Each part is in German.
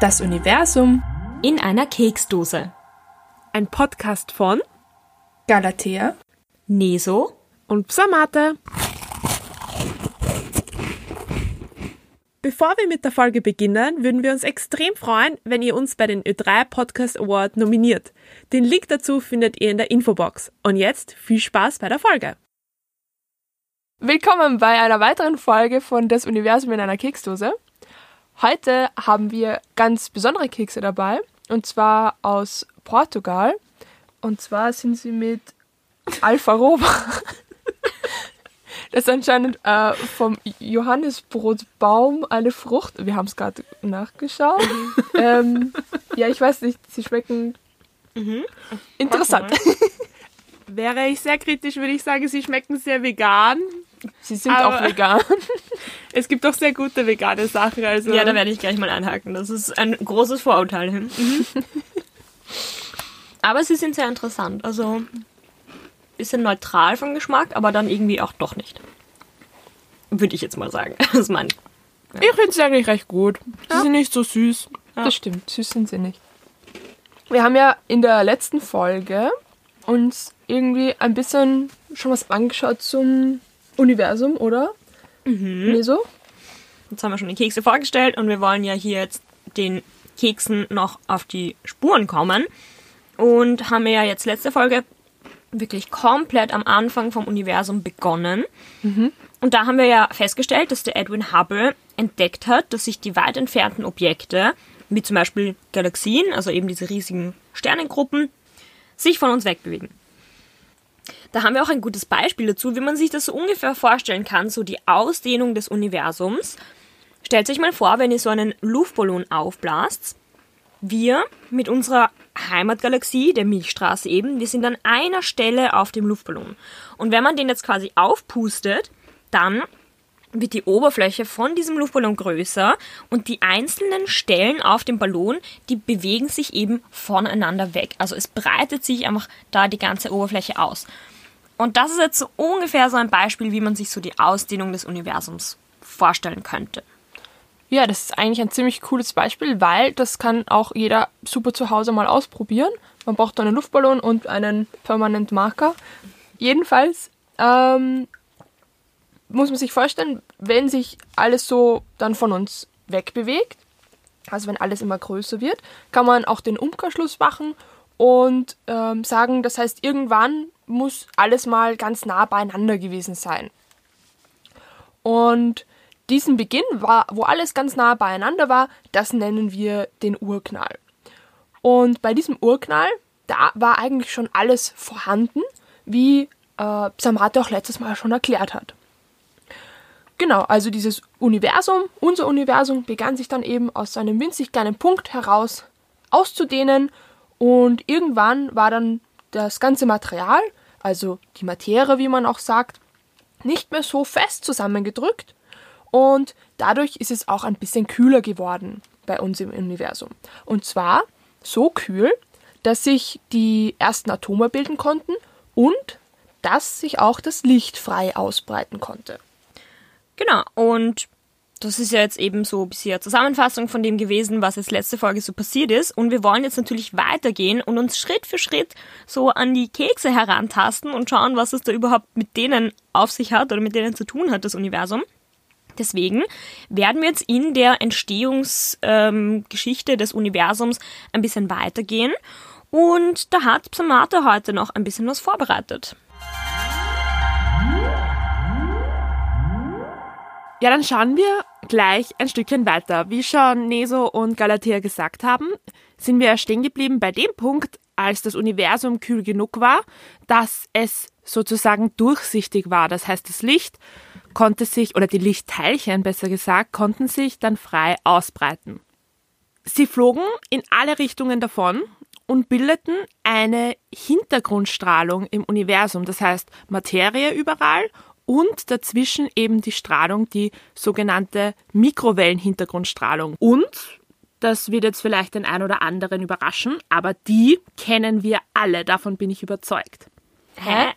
Das Universum in einer Keksdose. Ein Podcast von Galatea, Neso und Psamate. Bevor wir mit der Folge beginnen, würden wir uns extrem freuen, wenn ihr uns bei den Ö3 Podcast Award nominiert. Den Link dazu findet ihr in der Infobox. Und jetzt viel Spaß bei der Folge. Willkommen bei einer weiteren Folge von Das Universum in einer Keksdose. Heute haben wir ganz besondere Kekse dabei und zwar aus Portugal. Und zwar sind sie mit Alfaroba. Das ist anscheinend äh, vom Johannisbrotbaum eine Frucht. Wir haben es gerade nachgeschaut. ähm, ja, ich weiß nicht, sie schmecken Mhm. interessant. Wäre ich sehr kritisch, würde ich sagen, sie schmecken sehr vegan. Sie sind Aber- auch vegan. Es gibt auch sehr gute vegane Sachen. Also Ja, da werde ich gleich mal einhaken. Das ist ein großes Vorurteil. Mhm. aber sie sind sehr interessant. Also bisschen neutral vom Geschmack, aber dann irgendwie auch doch nicht. Würde ich jetzt mal sagen. Das ist mein. ich finde sie eigentlich recht gut. Sie sind nicht so süß. Das stimmt, süß sind sie nicht. Wir haben ja in der letzten Folge uns irgendwie ein bisschen schon was angeschaut zum Universum, oder? Mhm. Nee, so? Jetzt haben wir schon die Kekse vorgestellt und wir wollen ja hier jetzt den Keksen noch auf die Spuren kommen. Und haben ja jetzt letzte Folge wirklich komplett am Anfang vom Universum begonnen. Und da haben wir ja festgestellt, dass der Edwin Hubble entdeckt hat, dass sich die weit entfernten Objekte, wie zum Beispiel Galaxien, also eben diese riesigen Sternengruppen, sich von uns wegbewegen. Da haben wir auch ein gutes Beispiel dazu, wie man sich das so ungefähr vorstellen kann, so die Ausdehnung des Universums. Stellt sich mal vor, wenn ihr so einen Luftballon aufblast. Wir mit unserer Heimatgalaxie, der Milchstraße eben, wir sind an einer Stelle auf dem Luftballon. Und wenn man den jetzt quasi aufpustet, dann wird die Oberfläche von diesem Luftballon größer und die einzelnen Stellen auf dem Ballon, die bewegen sich eben voneinander weg. Also es breitet sich einfach da die ganze Oberfläche aus. Und das ist jetzt so ungefähr so ein Beispiel, wie man sich so die Ausdehnung des Universums vorstellen könnte. Ja, das ist eigentlich ein ziemlich cooles Beispiel, weil das kann auch jeder super zu Hause mal ausprobieren. Man braucht einen Luftballon und einen Permanent Marker. Jedenfalls ähm, muss man sich vorstellen, wenn sich alles so dann von uns wegbewegt, also wenn alles immer größer wird, kann man auch den Umkehrschluss machen und ähm, sagen, das heißt, irgendwann muss alles mal ganz nah beieinander gewesen sein. Und diesen Beginn, war, wo alles ganz nah beieinander war, das nennen wir den Urknall. Und bei diesem Urknall, da war eigentlich schon alles vorhanden, wie äh, Samate auch letztes Mal schon erklärt hat. Genau, also dieses Universum, unser Universum, begann sich dann eben aus einem winzig kleinen Punkt heraus auszudehnen und irgendwann war dann das ganze Material, also die Materie, wie man auch sagt, nicht mehr so fest zusammengedrückt und dadurch ist es auch ein bisschen kühler geworden bei uns im Universum. Und zwar so kühl, dass sich die ersten Atome bilden konnten und dass sich auch das Licht frei ausbreiten konnte. Genau, und das ist ja jetzt eben so eine Zusammenfassung von dem gewesen, was jetzt letzte Folge so passiert ist. Und wir wollen jetzt natürlich weitergehen und uns Schritt für Schritt so an die Kekse herantasten und schauen, was es da überhaupt mit denen auf sich hat oder mit denen zu tun hat, das Universum. Deswegen werden wir jetzt in der Entstehungsgeschichte ähm, des Universums ein bisschen weitergehen. Und da hat Psamata heute noch ein bisschen was vorbereitet. Ja, dann schauen wir gleich ein Stückchen weiter. Wie schon Neso und Galatea gesagt haben, sind wir stehen geblieben bei dem Punkt, als das Universum kühl genug war, dass es sozusagen durchsichtig war. Das heißt, das Licht konnte sich, oder die Lichtteilchen besser gesagt, konnten sich dann frei ausbreiten. Sie flogen in alle Richtungen davon und bildeten eine Hintergrundstrahlung im Universum, das heißt Materie überall und dazwischen eben die Strahlung, die sogenannte Mikrowellenhintergrundstrahlung. Und, das wird jetzt vielleicht den einen oder anderen überraschen, aber die kennen wir alle, davon bin ich überzeugt. Hä?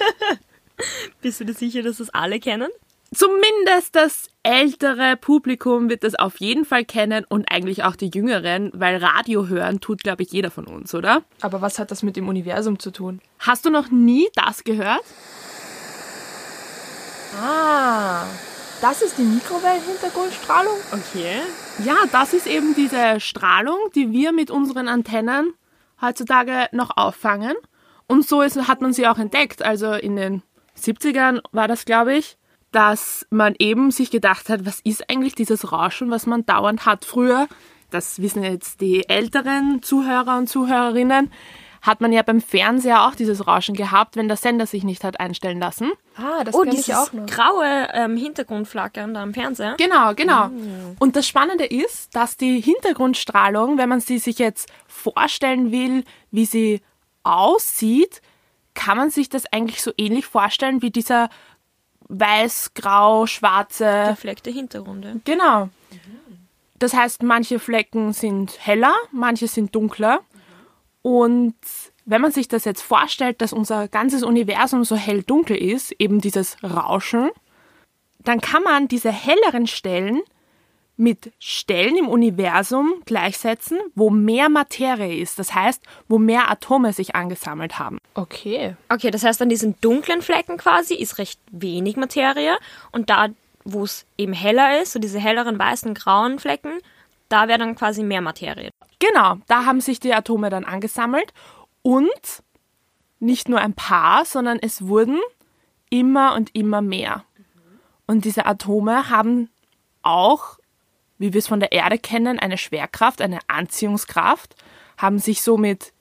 Bist du dir sicher, dass das alle kennen? Zumindest das ältere Publikum wird das auf jeden Fall kennen und eigentlich auch die Jüngeren, weil Radio hören tut, glaube ich, jeder von uns, oder? Aber was hat das mit dem Universum zu tun? Hast du noch nie das gehört? Ah, das ist die Mikrowellenhintergrundstrahlung? Okay. Ja, das ist eben diese Strahlung, die wir mit unseren Antennen heutzutage noch auffangen. Und so ist, hat man sie auch entdeckt. Also in den 70ern war das, glaube ich, dass man eben sich gedacht hat, was ist eigentlich dieses Rauschen, was man dauernd hat. Früher, das wissen jetzt die älteren Zuhörer und Zuhörerinnen, hat man ja beim Fernseher auch dieses Rauschen gehabt, wenn der Sender sich nicht hat einstellen lassen. Ah, das Oh, kenn ich dieses auch noch. graue ähm, Hintergrundflackern da am Fernseher. Genau, genau. Und das Spannende ist, dass die Hintergrundstrahlung, wenn man sie sich jetzt vorstellen will, wie sie aussieht, kann man sich das eigentlich so ähnlich vorstellen wie dieser weiß, grau, schwarze. Gefleckte Hintergründe. Genau. Das heißt, manche Flecken sind heller, manche sind dunkler. Und wenn man sich das jetzt vorstellt, dass unser ganzes Universum so hell-dunkel ist, eben dieses Rauschen, dann kann man diese helleren Stellen mit Stellen im Universum gleichsetzen, wo mehr Materie ist. Das heißt, wo mehr Atome sich angesammelt haben. Okay. Okay, das heißt, an diesen dunklen Flecken quasi ist recht wenig Materie und da, wo es eben heller ist, so diese helleren weißen, grauen Flecken, da wäre dann quasi mehr Materie. Genau, da haben sich die Atome dann angesammelt und nicht nur ein paar, sondern es wurden immer und immer mehr. Und diese Atome haben auch, wie wir es von der Erde kennen, eine Schwerkraft, eine Anziehungskraft, haben sich somit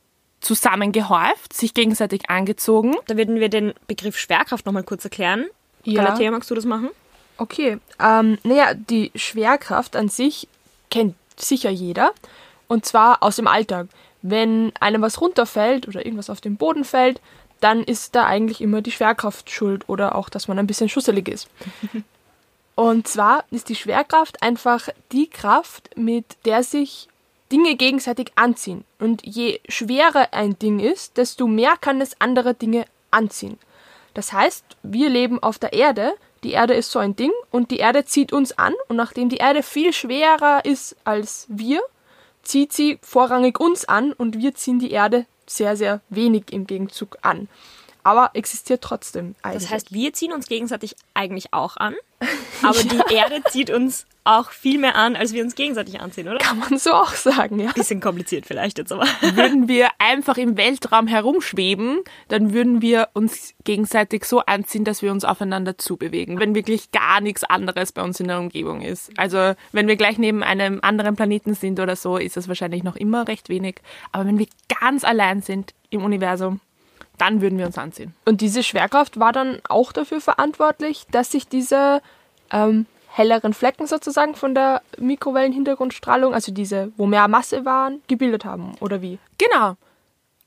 zusammengehäuft, sich gegenseitig angezogen. Da würden wir den Begriff Schwerkraft nochmal kurz erklären. Ja. Galatea, magst du das machen? Okay. Ähm, naja, die Schwerkraft an sich kennt sicher jeder. Und zwar aus dem Alltag. Wenn einem was runterfällt oder irgendwas auf den Boden fällt, dann ist da eigentlich immer die Schwerkraft schuld oder auch, dass man ein bisschen schusselig ist. Und zwar ist die Schwerkraft einfach die Kraft, mit der sich Dinge gegenseitig anziehen. Und je schwerer ein Ding ist, desto mehr kann es andere Dinge anziehen. Das heißt, wir leben auf der Erde, die Erde ist so ein Ding und die Erde zieht uns an und nachdem die Erde viel schwerer ist als wir, zieht sie vorrangig uns an und wir ziehen die Erde sehr, sehr wenig im Gegenzug an. Aber existiert trotzdem eigentlich. Das heißt, wir ziehen uns gegenseitig eigentlich auch an, aber die Erde zieht uns auch viel mehr an, als wir uns gegenseitig anziehen, oder? kann man so auch sagen, ja. Bisschen kompliziert vielleicht jetzt, aber. Würden wir einfach im Weltraum herumschweben, dann würden wir uns gegenseitig so anziehen, dass wir uns aufeinander zubewegen, wenn wirklich gar nichts anderes bei uns in der Umgebung ist. Also wenn wir gleich neben einem anderen Planeten sind oder so, ist das wahrscheinlich noch immer recht wenig. Aber wenn wir ganz allein sind im Universum, dann würden wir uns anziehen. Und diese Schwerkraft war dann auch dafür verantwortlich, dass sich diese ähm, helleren Flecken sozusagen von der Mikrowellenhintergrundstrahlung, also diese, wo mehr Masse waren, gebildet haben, oder wie? Genau.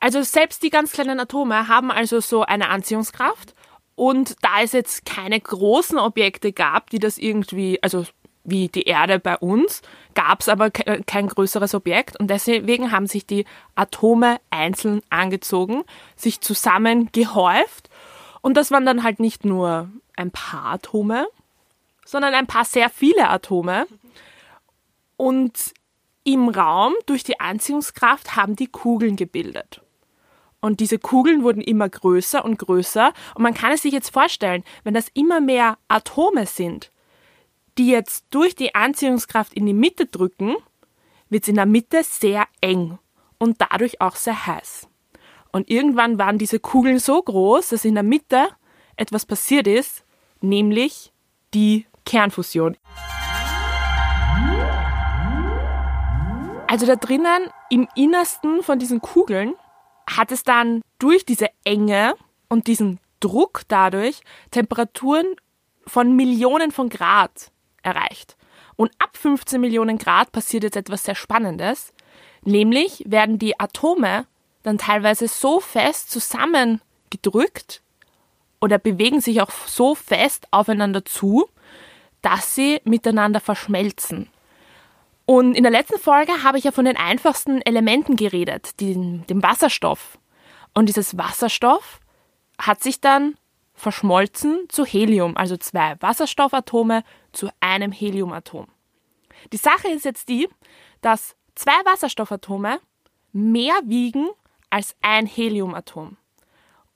Also selbst die ganz kleinen Atome haben also so eine Anziehungskraft. Und da es jetzt keine großen Objekte gab, die das irgendwie, also wie die Erde bei uns, gab es aber ke kein größeres Objekt. Und deswegen haben sich die Atome einzeln angezogen, sich zusammen gehäuft. Und das waren dann halt nicht nur ein paar Atome, sondern ein paar sehr viele Atome. Und im Raum durch die Anziehungskraft haben die Kugeln gebildet. Und diese Kugeln wurden immer größer und größer. Und man kann es sich jetzt vorstellen, wenn das immer mehr Atome sind, die jetzt durch die Anziehungskraft in die Mitte drücken, wird es in der Mitte sehr eng und dadurch auch sehr heiß. Und irgendwann waren diese Kugeln so groß, dass in der Mitte etwas passiert ist, nämlich die Kernfusion. Also da drinnen, im Innersten von diesen Kugeln, hat es dann durch diese Enge und diesen Druck dadurch Temperaturen von Millionen von Grad erreicht. Und ab 15 Millionen Grad passiert jetzt etwas sehr Spannendes, nämlich werden die Atome dann teilweise so fest zusammengedrückt oder bewegen sich auch so fest aufeinander zu, dass sie miteinander verschmelzen. Und in der letzten Folge habe ich ja von den einfachsten Elementen geredet, dem, dem Wasserstoff. Und dieses Wasserstoff hat sich dann verschmolzen zu Helium, also zwei Wasserstoffatome zu einem Heliumatom. Die Sache ist jetzt die, dass zwei Wasserstoffatome mehr wiegen als ein Heliumatom.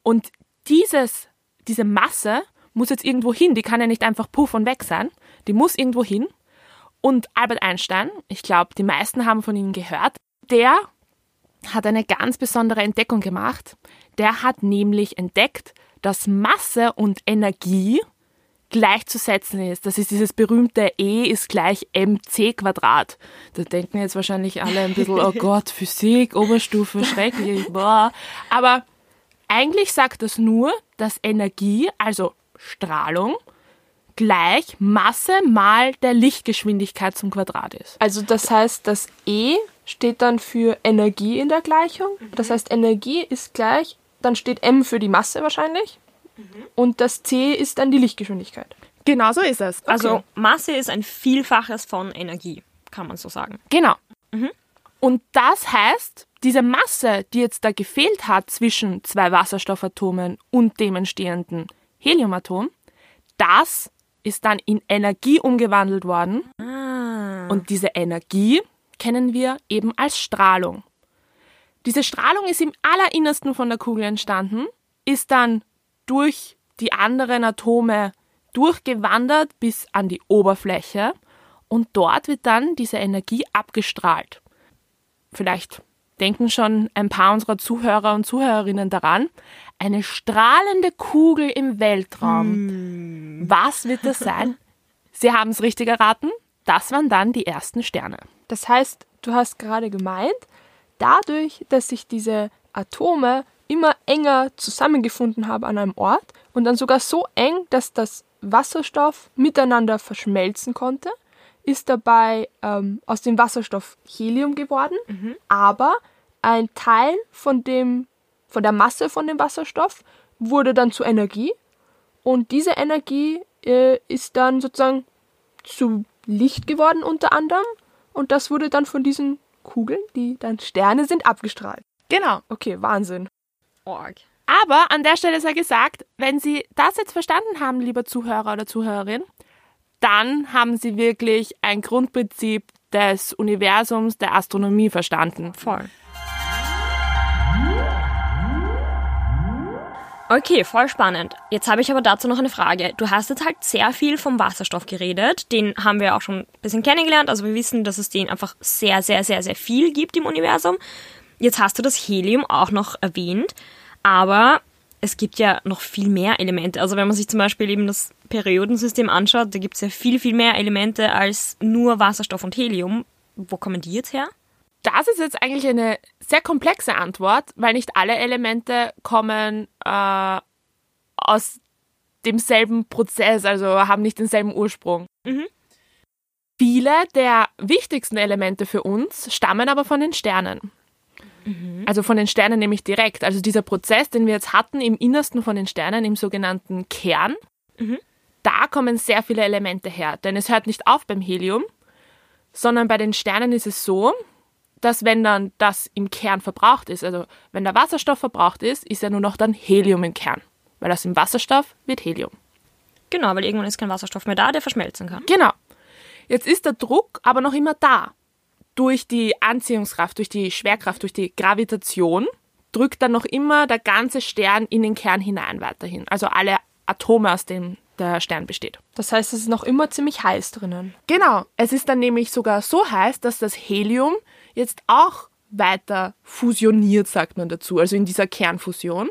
Und dieses, diese Masse muss jetzt irgendwo hin, die kann ja nicht einfach puff und weg sein, die muss irgendwo hin. Und Albert Einstein, ich glaube, die meisten haben von ihm gehört, der hat eine ganz besondere Entdeckung gemacht. Der hat nämlich entdeckt, dass Masse und Energie gleichzusetzen ist. Das ist dieses berühmte E ist gleich mc Quadrat. Da denken jetzt wahrscheinlich alle ein bisschen, oh Gott, Physik, Oberstufe, schrecklich, boah. Aber eigentlich sagt das nur, dass Energie, also Strahlung, gleich Masse mal der Lichtgeschwindigkeit zum Quadrat ist. Also das heißt, das E steht dann für Energie in der Gleichung. Das heißt, Energie ist gleich, dann steht M für die Masse wahrscheinlich. Und das C ist dann die Lichtgeschwindigkeit. Genau so ist es. Also Masse ist ein Vielfaches von Energie, kann man so sagen. Genau. Und das heißt, diese Masse, die jetzt da gefehlt hat zwischen zwei Wasserstoffatomen und dem entstehenden Heliumatom, das ist dann in Energie umgewandelt worden. Und diese Energie kennen wir eben als Strahlung. Diese Strahlung ist im allerinnersten von der Kugel entstanden, ist dann durch die anderen Atome durchgewandert bis an die Oberfläche und dort wird dann diese Energie abgestrahlt. Vielleicht denken schon ein paar unserer Zuhörer und Zuhörerinnen daran. Eine strahlende Kugel im Weltraum. Was wird das sein? Sie haben es richtig erraten. Das waren dann die ersten Sterne. Das heißt, du hast gerade gemeint, dadurch, dass sich diese Atome immer enger zusammengefunden haben an einem Ort und dann sogar so eng, dass das Wasserstoff miteinander verschmelzen konnte, ist dabei ähm, aus dem Wasserstoff Helium geworden, aber ein Teil von dem von der Masse von dem Wasserstoff wurde dann zu Energie und diese Energie äh, ist dann sozusagen zu Licht geworden unter anderem und das wurde dann von diesen Kugeln, die dann Sterne sind, abgestrahlt. Genau. Okay, Wahnsinn. Org. Aber an der Stelle sei gesagt, wenn Sie das jetzt verstanden haben, lieber Zuhörer oder Zuhörerin, dann haben Sie wirklich ein Grundprinzip des Universums der Astronomie verstanden. Voll. Okay, voll spannend. Jetzt habe ich aber dazu noch eine Frage. Du hast jetzt halt sehr viel vom Wasserstoff geredet. Den haben wir auch schon ein bisschen kennengelernt. Also wir wissen, dass es den einfach sehr, sehr, sehr, sehr viel gibt im Universum. Jetzt hast du das Helium auch noch erwähnt. Aber es gibt ja noch viel mehr Elemente. Also wenn man sich zum Beispiel eben das Periodensystem anschaut, da gibt es ja viel, viel mehr Elemente als nur Wasserstoff und Helium. Wo kommen die jetzt her? Das ist jetzt eigentlich eine sehr komplexe Antwort, weil nicht alle Elemente kommen äh, aus demselben Prozess, also haben nicht denselben Ursprung. Viele der wichtigsten Elemente für uns stammen aber von den Sternen. Also von den Sternen nämlich direkt. Also dieser Prozess, den wir jetzt hatten im Innersten von den Sternen, im sogenannten Kern, da kommen sehr viele Elemente her. Denn es hört nicht auf beim Helium, sondern bei den Sternen ist es so, dass wenn dann das im Kern verbraucht ist, also wenn der Wasserstoff verbraucht ist, ist ja nur noch dann Helium im Kern. Weil aus dem Wasserstoff wird Helium. Genau, weil irgendwann ist kein Wasserstoff mehr da, der verschmelzen kann. Genau. Jetzt ist der Druck aber noch immer da. Durch die Anziehungskraft, durch die Schwerkraft, durch die Gravitation drückt dann noch immer der ganze Stern in den Kern hinein weiterhin. Also alle Atome, aus denen der Stern besteht. Das heißt, es ist noch immer ziemlich heiß drinnen. Genau. Es ist dann nämlich sogar so heiß, dass das Helium jetzt auch weiter fusioniert, sagt man dazu, also in dieser Kernfusion.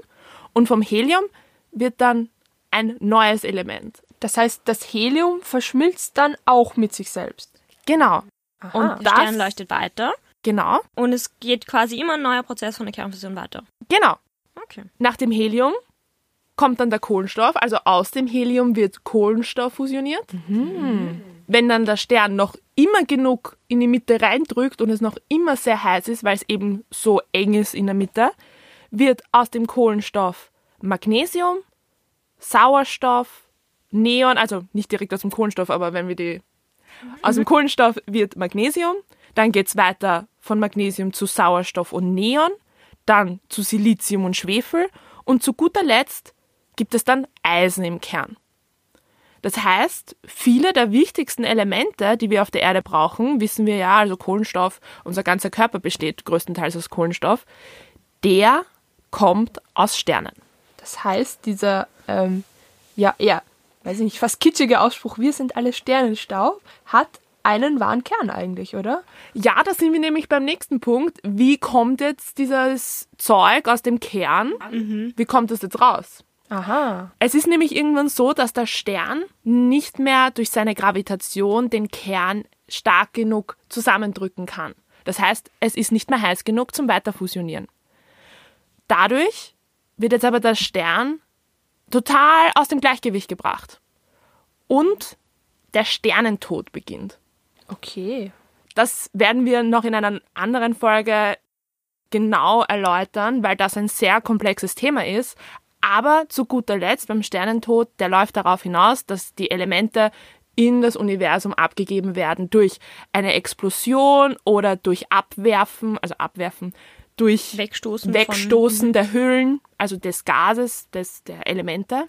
Und vom Helium wird dann ein neues Element. Das heißt, das Helium verschmilzt dann auch mit sich selbst. Genau. Und der Stern leuchtet weiter Genau. und es geht quasi immer ein neuer Prozess von der Kernfusion weiter. Genau. Okay. Nach dem Helium kommt dann der Kohlenstoff, also aus dem Helium wird Kohlenstoff fusioniert. Wenn dann der Stern noch immer genug in die Mitte reindrückt und es noch immer sehr heiß ist, weil es eben so eng ist in der Mitte, wird aus dem Kohlenstoff Magnesium, Sauerstoff, Neon, also nicht direkt aus dem Kohlenstoff, aber wenn wir die aus dem Kohlenstoff wird Magnesium, dann geht's weiter von Magnesium zu Sauerstoff und Neon, dann zu Silizium und Schwefel und zu guter Letzt gibt es dann Eisen im Kern. Das heißt, viele der wichtigsten Elemente, die wir auf der Erde brauchen, wissen wir ja, also Kohlenstoff, unser ganzer Körper besteht größtenteils aus Kohlenstoff, der kommt aus Sternen. Das heißt, dieser, ähm, ja, eher, weiß ich nicht, fast kitschige Ausspruch, wir sind alle Sternenstaub, hat einen wahren Kern eigentlich, oder? Ja, da sind wir nämlich beim nächsten Punkt. Wie kommt jetzt dieses Zeug aus dem Kern? Wie kommt das jetzt raus? Aha. Es ist nämlich irgendwann so, dass der Stern nicht mehr durch seine Gravitation den Kern stark genug zusammendrücken kann. Das heißt, es ist nicht mehr heiß genug zum Weiterfusionieren. Dadurch wird jetzt aber der Stern total aus dem Gleichgewicht gebracht. Und der Sternentod beginnt. Okay. Das werden wir noch in einer anderen Folge genau erläutern, weil das ein sehr komplexes Thema ist. Aber zu guter Letzt beim Sternentod, der läuft darauf hinaus, dass die Elemente in das Universum abgegeben werden durch eine Explosion oder durch Abwerfen, also Abwerfen, durch Wegstoßen. Wegstoßen der Hüllen, also des Gases, des, der Elemente.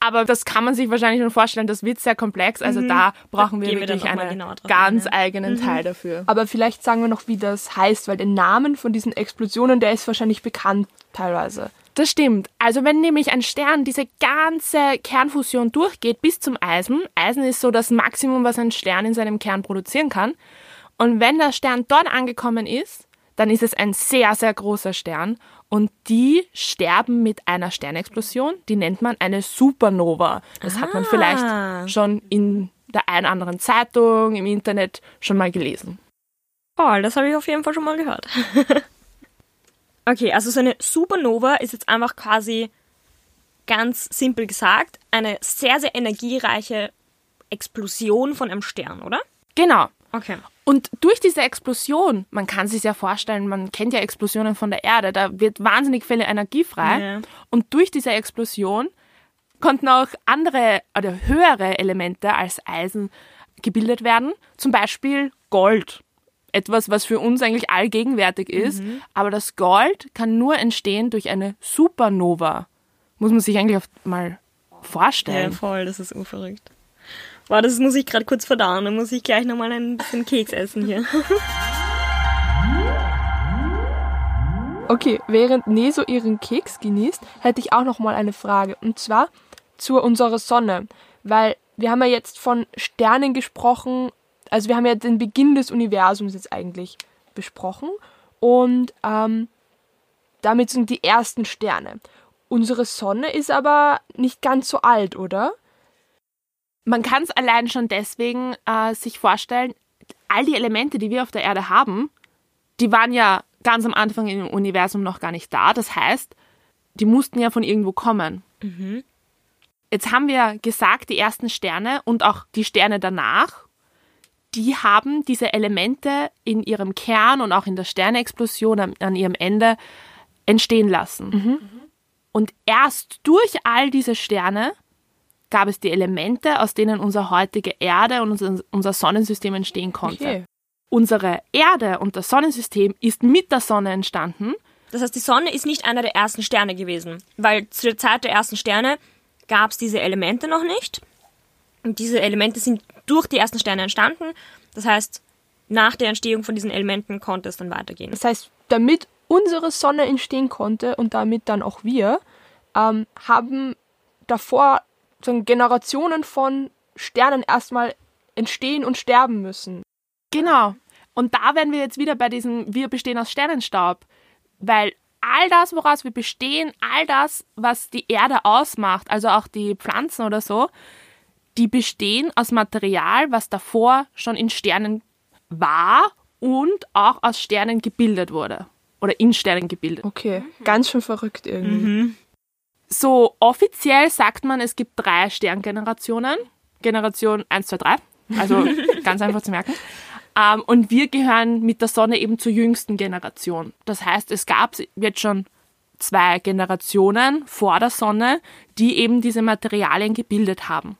Aber das kann man sich wahrscheinlich schon vorstellen, das wird sehr komplex. Also da brauchen wir gehen wir wirklich einen drauf ganz ein, ja. eigenen Teil dafür. Aber vielleicht sagen wir noch, wie das heißt, weil der Namen von diesen Explosionen, der ist wahrscheinlich bekannt teilweise. Das stimmt. Also wenn nämlich ein Stern diese ganze Kernfusion durchgeht bis zum Eisen, Eisen ist so das Maximum, was ein Stern in seinem Kern produzieren kann, und wenn der Stern dort angekommen ist, dann ist es ein sehr, sehr großer Stern und die sterben mit einer Sternexplosion, die nennt man eine Supernova. Das hat man Ah. vielleicht schon in der einen anderen Zeitung, im Internet schon mal gelesen. Oh, das habe ich auf jeden Fall schon mal gehört. okay, also so eine Supernova ist jetzt einfach quasi ganz simpel gesagt eine sehr, sehr energiereiche Explosion von einem Stern, oder? Genau. Okay. Und durch diese Explosion, man kann sich ja vorstellen, man kennt ja Explosionen von der Erde, da wird wahnsinnig viel Energie frei. Ja. Und durch diese Explosion konnten auch andere oder höhere Elemente als Eisen gebildet werden, zum Beispiel Gold. Etwas, was für uns eigentlich allgegenwärtig ist. Aber das Gold kann nur entstehen durch eine Supernova. Muss man sich eigentlich mal Ja, vorstellen. voll, das ist unverrückt. Wow, das muss ich gerade kurz verdauen, dann muss ich gleich nochmal ein bisschen Keks essen hier. Okay, während Neso ihren Keks genießt, hätte ich auch noch mal eine Frage. Und zwar zu unserer Sonne. Weil wir haben ja jetzt von Sternen gesprochen. Also wir haben ja den Beginn des Universums jetzt eigentlich besprochen. Und ähm, damit sind die ersten Sterne. Unsere Sonne ist aber nicht ganz so alt, oder? Man kann es allein schon deswegen äh, sich vorstellen, all die Elemente, die wir auf der Erde haben, die waren ja ganz am Anfang im Universum noch gar nicht da. Das heißt, die mussten ja von irgendwo kommen. Jetzt haben wir gesagt, die ersten Sterne und auch die Sterne danach, die haben diese Elemente in ihrem Kern und auch in der Sternexplosion an, an ihrem Ende entstehen lassen. Und erst durch all diese Sterne gab es die Elemente, aus denen unsere heutige Erde und unser, Sonnensystem entstehen konnte. Okay. Unsere Erde und das Sonnensystem ist mit der Sonne entstanden. Das heißt, die Sonne ist nicht einer der ersten Sterne gewesen, weil zu der Zeit der ersten Sterne gab es diese Elemente noch nicht. Und diese Elemente sind durch die ersten Sterne entstanden. Das heißt, nach der Entstehung von diesen Elementen konnte es dann weitergehen. Das heißt, damit unsere Sonne entstehen konnte und damit dann auch wir, ähm, haben davor Generationen von Sternen erstmal entstehen und sterben müssen. Genau. Und da wären wir jetzt wieder bei diesem, wir bestehen aus Sternenstaub. Weil all das, woraus wir bestehen, all das, was die Erde ausmacht, also auch die Pflanzen oder so, die bestehen aus Material, was davor schon in Sternen war und auch aus Sternen gebildet wurde. Oder in Sternen gebildet. Okay, ganz schön verrückt irgendwie. So offiziell sagt man, es gibt drei Sterngenerationen. Generation 1, 2, 3. Also ganz einfach zu merken. Ähm, und wir gehören mit der Sonne eben zur jüngsten Generation. Das heißt, es gab jetzt schon zwei Generationen vor der Sonne, die eben diese Materialien gebildet haben.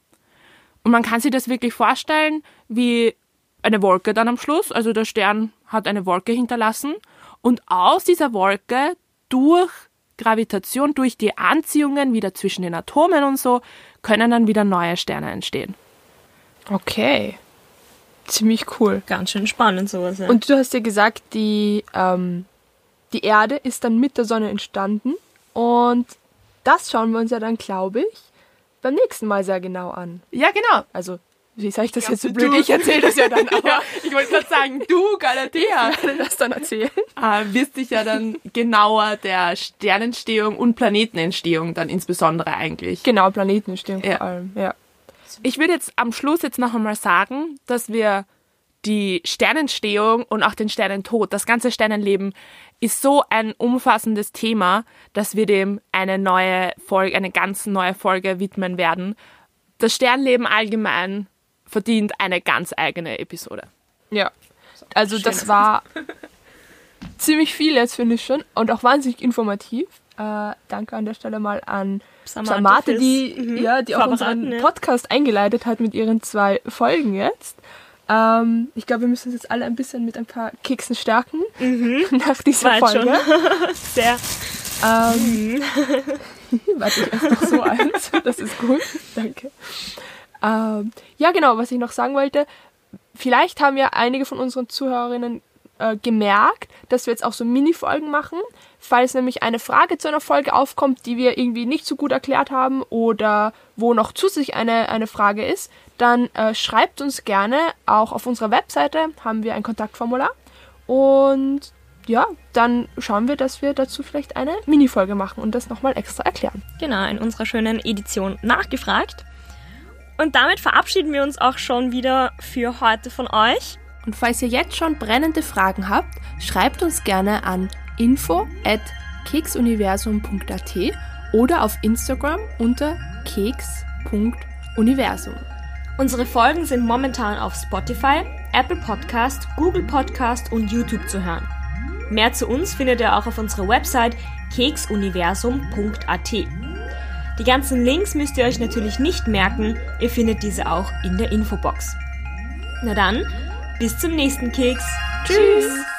Und man kann sich das wirklich vorstellen wie eine Wolke dann am Schluss. Also der Stern hat eine Wolke hinterlassen und aus dieser Wolke durch Gravitation durch die Anziehungen wieder zwischen den Atomen und so, können dann wieder neue Sterne entstehen. Okay. Ziemlich cool. Ganz schön spannend sowas. Ja. Und du hast ja gesagt, die, ähm, die Erde ist dann mit der Sonne entstanden. Und das schauen wir uns ja dann, glaube ich, beim nächsten Mal sehr genau an. Ja, genau. Also, wie sage ich das jetzt Ganze so blöd? Du. Ich erzähle das ja dann, aber Ja, ich wollte gerade sagen, du, Galatea, werde das dann erzählen. äh, wirst dich ja dann genauer der Sternentstehung und Planetenentstehung dann insbesondere eigentlich. Genau, Planetenentstehung Ja. vor allem. Ja. Ich würde jetzt am Schluss jetzt noch einmal sagen, dass wir die Sternentstehung und auch den Sternentod, das ganze Sternenleben ist so ein umfassendes Thema, dass wir dem eine neue Folge, eine ganz neue Folge widmen werden. Das Sternleben allgemein verdient eine ganz eigene Episode. Ja. Also das war ziemlich viel jetzt, finde ich schon. Und auch wahnsinnig informativ. Äh, danke an der Stelle mal an Samantha Samate, die, mhm, ja, die auch unseren ja. Podcast eingeleitet hat mit ihren zwei Folgen jetzt. Ähm, ich glaube, wir müssen uns jetzt alle ein bisschen mit ein paar Keksen stärken nach dieser War Folge. Sehr. Ähm, warte, ich esse noch so eins. Das ist gut. Danke. Ähm, ja, genau, was ich noch sagen wollte. Vielleicht haben ja einige von unseren Zuhörerinnen äh, gemerkt, dass wir jetzt auch so Mini-Folgen machen. Falls nämlich eine Frage zu einer Folge aufkommt, die wir irgendwie nicht so gut erklärt haben oder wo noch zusätzlich eine, eine Frage ist, dann äh, schreibt uns gerne. Auch auf unserer Webseite haben wir ein Kontaktformular. Und ja, dann schauen wir, dass wir dazu vielleicht eine Mini-Folge machen und das nochmal extra erklären. Genau, in unserer schönen Edition nachgefragt. Und damit verabschieden wir uns auch schon wieder für heute von euch. Und falls ihr jetzt schon brennende Fragen habt, schreibt uns gerne an info at keksuniversum.at oder auf Instagram unter keks.universum. Unsere Folgen sind momentan auf Spotify, Apple Podcast, Google Podcast und YouTube zu hören. Mehr zu uns findet ihr auch auf unserer Website keksuniversum.at. Die ganzen Links müsst ihr euch natürlich nicht merken, ihr findet diese auch in der Infobox. Na dann, bis zum nächsten Keks. Tschüss!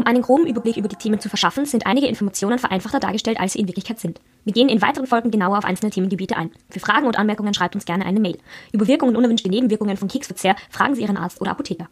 Um einen groben Überblick über die Themen zu verschaffen, sind einige Informationen vereinfachter dargestellt, als sie in Wirklichkeit sind. Wir gehen in weiteren Folgen genauer auf einzelne Themengebiete ein. Für Fragen und Anmerkungen schreibt uns gerne eine Mail. Über Wirkungen und unerwünschte Nebenwirkungen von Keksverzehr fragen Sie Ihren Arzt oder Apotheker.